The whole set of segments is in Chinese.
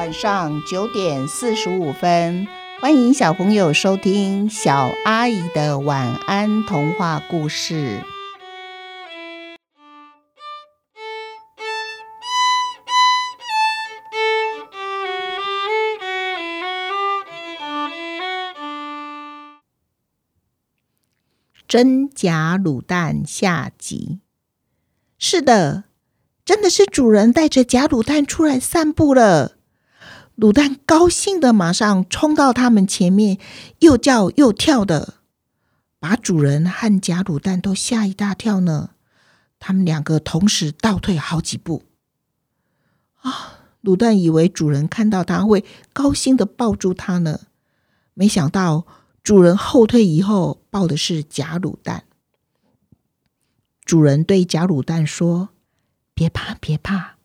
晚上九点四十五分，欢迎小朋友收听小阿姨的晚安童话故事。真假卤蛋下集。是的，真的是主人带着假卤蛋出来散步了。卤蛋高兴的马上冲到他们前面，又叫又跳的，把主人和假卤蛋都吓一大跳呢。他们两个同时倒退好几步。啊，卤蛋以为主人看到他会高兴的抱住他呢，没想到主人后退以后抱的是假卤蛋。主人对假卤蛋说：“别怕，别怕，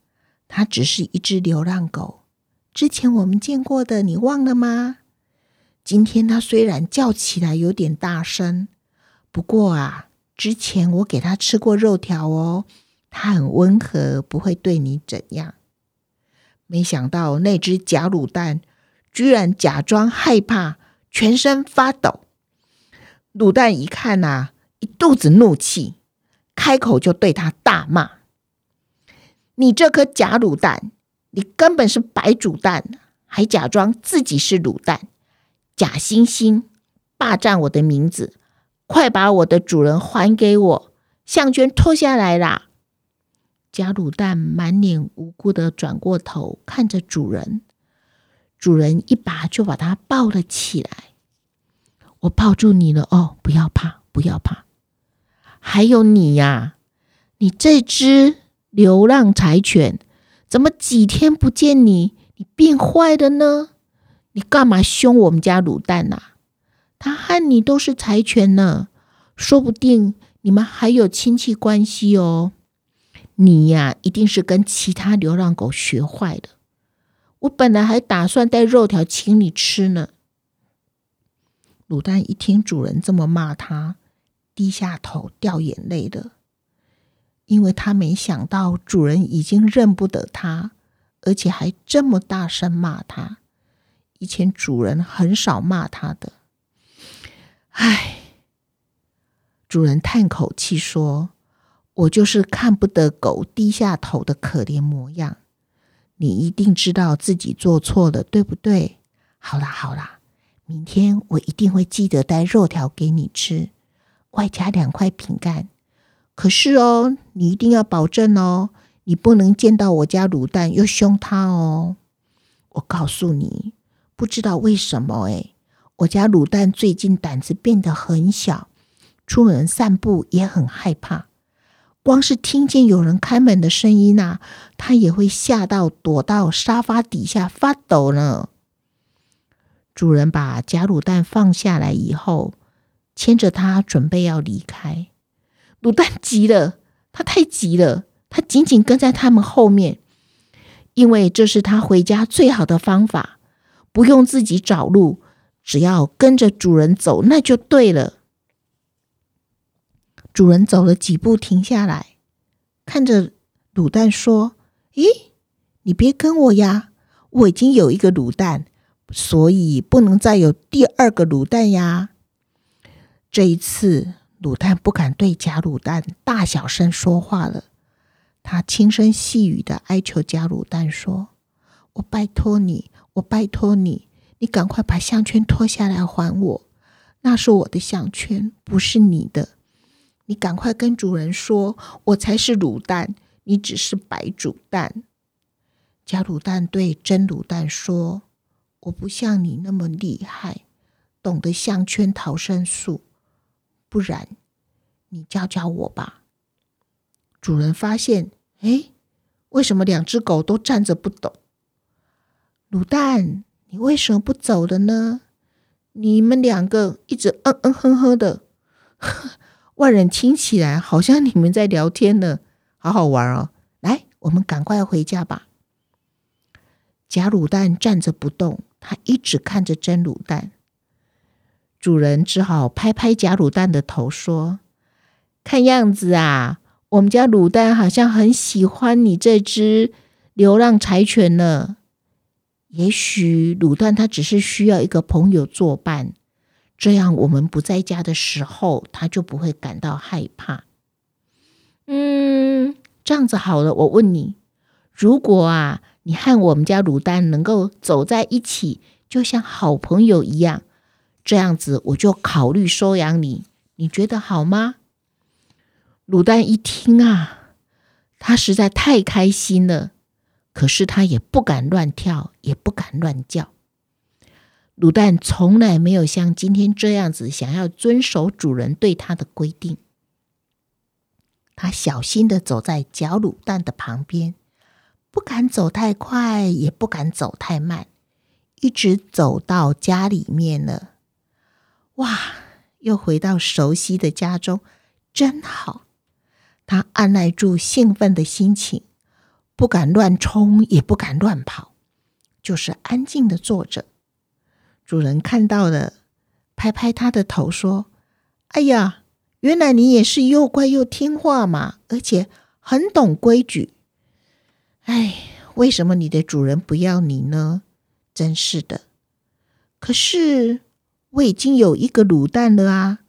它只是一只流浪狗。”之前我们见过的，你忘了吗？今天它虽然叫起来有点大声，不过啊，之前我给它吃过肉条哦，它很温和，不会对你怎样。没想到那只假卤蛋居然假装害怕，全身发抖。卤蛋一看呐、啊，一肚子怒气，开口就对它大骂：“你这颗假卤蛋！”你根本是白煮蛋，还假装自己是卤蛋，假惺惺霸占我的名字，快把我的主人还给我！项圈脱下来啦！假卤蛋满脸无辜的转过头看着主人，主人一把就把他抱了起来。我抱住你了哦，不要怕，不要怕。还有你呀，你这只流浪柴犬。怎么几天不见你，你变坏了呢？你干嘛凶我们家卤蛋呐？他和你都是柴犬呢，说不定你们还有亲戚关系哦。你呀，一定是跟其他流浪狗学坏的。我本来还打算带肉条请你吃呢。卤蛋一听主人这么骂他，低下头掉眼泪了。因为他没想到主人已经认不得他，而且还这么大声骂他。以前主人很少骂他的。唉，主人叹口气说：“我就是看不得狗低下头的可怜模样。你一定知道自己做错了，对不对？好啦好啦，明天我一定会记得带肉条给你吃，外加两块饼干。”可是哦，你一定要保证哦，你不能见到我家卤蛋又凶他哦。我告诉你，不知道为什么诶，我家卤蛋最近胆子变得很小，出门散步也很害怕，光是听见有人开门的声音呐，他也会吓到躲到沙发底下发抖呢。主人把假卤蛋放下来以后，牵着他准备要离开。卤蛋急了，他太急了，他紧紧跟在他们后面，因为这是他回家最好的方法，不用自己找路，只要跟着主人走，那就对了。主人走了几步，停下来，看着卤蛋说：“咦，你别跟我呀，我已经有一个卤蛋，所以不能再有第二个卤蛋呀。”这一次。卤蛋不敢对假卤蛋大小声说话了，他轻声细语的哀求假卤蛋说：“我拜托你，我拜托你，你赶快把项圈脱下来还我，那是我的项圈，不是你的。你赶快跟主人说，我才是卤蛋，你只是白煮蛋。”假卤蛋对真卤蛋说：“我不像你那么厉害，懂得项圈逃生术。”不然，你教教我吧。主人发现，哎，为什么两只狗都站着不动？卤蛋，你为什么不走了呢？你们两个一直嗯嗯哼哼的，外人听起来好像你们在聊天呢，好好玩哦。来，我们赶快回家吧。假卤蛋站着不动，他一直看着真卤蛋。主人只好拍拍假卤蛋的头，说：“看样子啊，我们家卤蛋好像很喜欢你这只流浪柴犬呢。也许卤蛋它只是需要一个朋友作伴，这样我们不在家的时候，它就不会感到害怕。嗯，这样子好了，我问你，如果啊，你和我们家卤蛋能够走在一起，就像好朋友一样，这样子我就考虑收养你，你觉得好吗？卤蛋一听啊，他实在太开心了，可是他也不敢乱跳，也不敢乱叫。卤蛋从来没有像今天这样子想要遵守主人对他的规定。他小心地走在贾卤蛋的旁边，不敢走太快，也不敢走太慢，一直走到家里面了。哇，又回到熟悉的家中，真好。他按捺住兴奋的心情，不敢乱冲，也不敢乱跑，就是安静的坐着。主人看到了，拍拍他的头说：“哎呀，原来你也是又乖又听话嘛，而且很懂规矩。哎，为什么你的主人不要你呢？真是的。可是我已经有一个卤蛋了啊，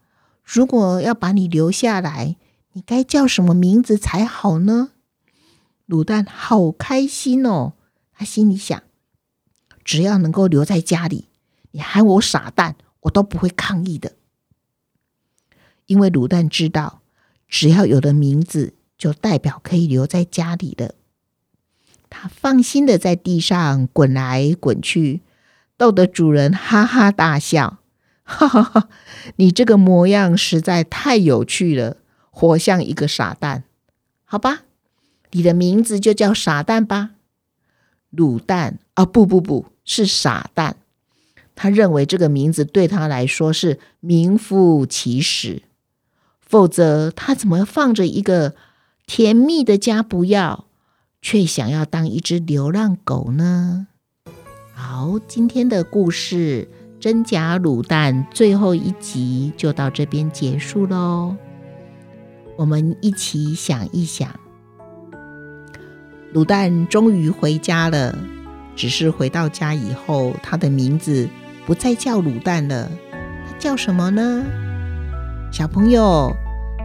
如果要把你留下来。”你该叫什么名字才好呢？卤蛋好开心哦，他心里想：只要能够留在家里，你喊我傻蛋，我都不会抗议的。因为卤蛋知道，只要有了名字，就代表可以留在家里了。他放心的在地上滚来滚去，逗得主人哈哈大笑：“哈哈哈，你这个模样实在太有趣了。”活像一个傻蛋，好吧，你的名字就叫傻蛋吧。卤蛋啊，不不不，是傻蛋。他认为这个名字对他来说是名副其实，否则他怎么放着一个甜蜜的家不要，却想要当一只流浪狗呢？好，今天的故事《真假卤蛋》最后一集就到这边结束喽。我们一起想一想，卤蛋终于回家了。只是回到家以后，他的名字不再叫卤蛋了，他叫什么呢？小朋友，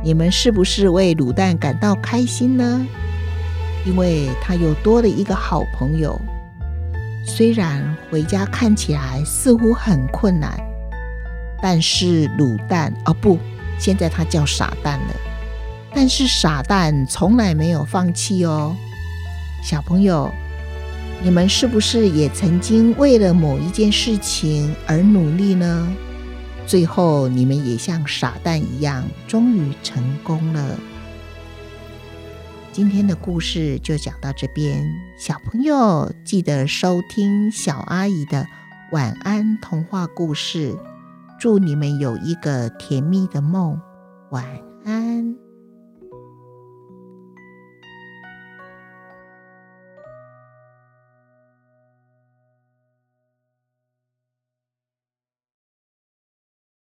你们是不是为卤蛋感到开心呢？因为他又多了一个好朋友。虽然回家看起来似乎很困难，但是卤蛋，哦不，现在他叫傻蛋了。但是傻蛋从来没有放弃哦，小朋友，你们是不是也曾经为了某一件事情而努力呢？最后你们也像傻蛋一样，终于成功了。今天的故事就讲到这边，小朋友记得收听小阿姨的晚安童话故事，祝你们有一个甜蜜的梦，晚安。